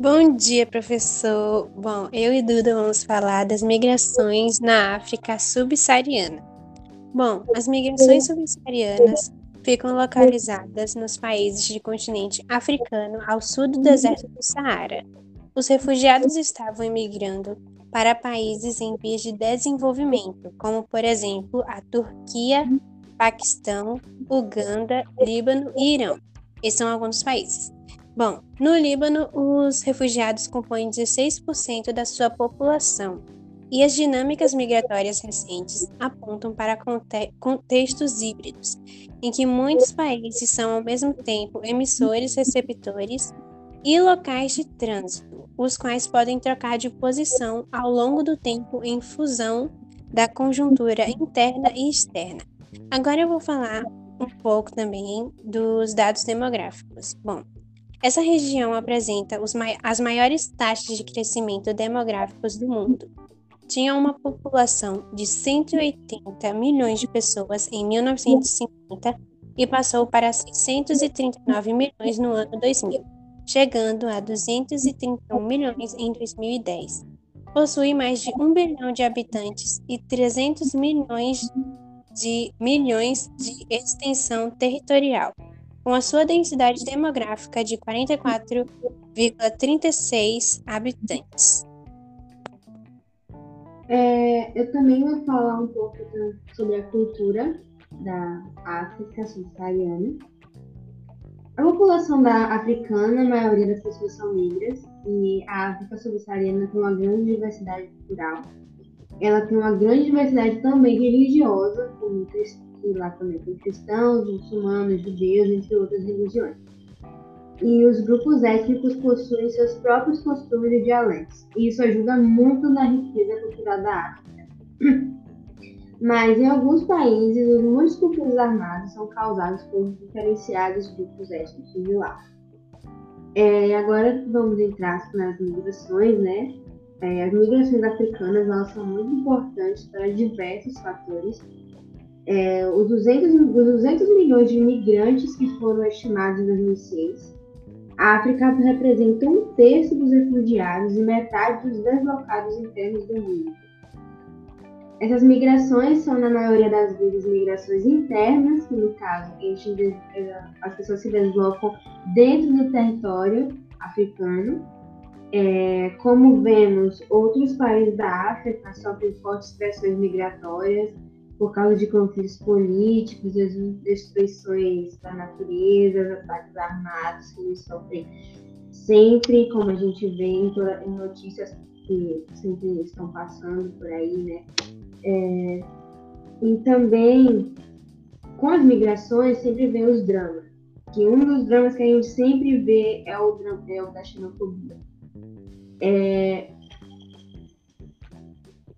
Bom dia, professor. Bom, eu e Duda vamos falar das migrações na África subsaariana. Bom, as migrações subsaarianas ficam localizadas nos países do continente africano ao sul do deserto do Saara. Os refugiados estavam imigrando para países em vias de desenvolvimento, como por exemplo a Turquia, Paquistão, Uganda, Líbano e Irão. Esses são alguns países. Bom, no Líbano, os refugiados compõem 16% da sua população, e as dinâmicas migratórias recentes apontam para conte contextos híbridos, em que muitos países são ao mesmo tempo emissores, receptores e locais de trânsito, os quais podem trocar de posição ao longo do tempo em função da conjuntura interna e externa. Agora eu vou falar um pouco também dos dados demográficos. Bom, essa região apresenta mai as maiores taxas de crescimento demográficos do mundo. Tinha uma população de 180 milhões de pessoas em 1950 e passou para 639 milhões no ano 2000, chegando a 231 milhões em 2010. Possui mais de 1 bilhão de habitantes e 300 milhões de milhões de extensão territorial, com a sua densidade demográfica de 44,36 habitantes. É, eu também vou falar um pouco sobre a cultura da África subsaariana. A população da africana, a maioria das pessoas são negras, e a África subsaariana tem uma grande diversidade cultural ela tem uma grande diversidade também religiosa, como e lá também tem cristãos, muçulmanos, judeus, entre outras religiões. E os grupos étnicos possuem seus próprios costumes e dialetos, e isso ajuda muito na riqueza cultural da África. Mas em alguns países, os muitos conflitos armados são causados por diferenciados grupos étnicos de lá. É, agora vamos entrar nas migrações, né? É, as migrações africanas elas são muito importantes para diversos fatores. É, os, 200, os 200 milhões de imigrantes que foram estimados em 2006, a África representa um terço dos refugiados e metade dos deslocados internos do mundo. Essas migrações são, na maioria das vezes, migrações internas, que no caso as pessoas se deslocam dentro do território africano, é, como vemos, outros países da África sofrem fortes pressões migratórias por causa de conflitos políticos, destruições da natureza, ataques armados que eles sofrem sempre, como a gente vê em, em notícias que sempre estão passando por aí, né? É, e também, com as migrações, sempre vem os dramas. Que um dos dramas que a gente sempre vê é o, é o da xenofobia é,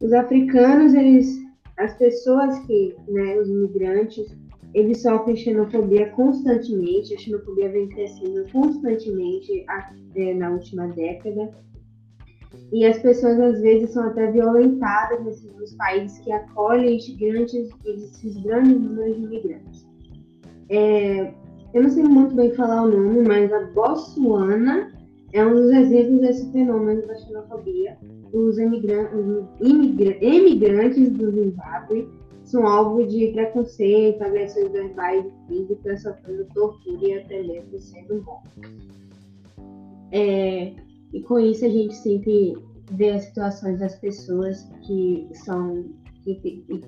os africanos, eles, as pessoas que, né, os imigrantes, eles sofrem xenofobia constantemente, a xenofobia vem crescendo constantemente é, na última década. E as pessoas às vezes são até violentadas nesses nos países que acolhem grandes, esses grandes números de imigrantes. É, eu não sei muito bem falar o nome, mas a Botsuana é um dos exemplos desse fenômeno da xenofobia. Os emigrantes do Zimbábue são alvo de preconceito, agressões verbais e físicas, sofrendo tortura e até mesmo sendo mortos. É, e com isso a gente sempre vê as situações das pessoas que são que,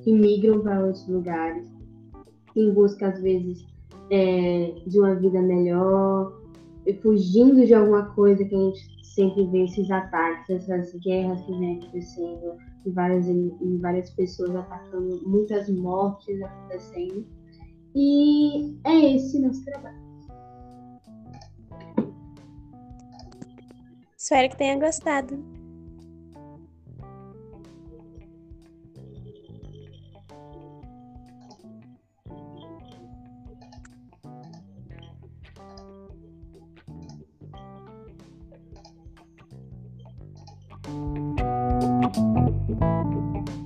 que migram para outros lugares, em busca às vezes é, de uma vida melhor, fugindo de alguma coisa que a gente sempre vê esses ataques, essas guerras que vem acontecendo, e várias, e várias pessoas atacando, muitas mortes acontecendo. E é esse nosso trabalho. Espero que tenha gostado. Thank you.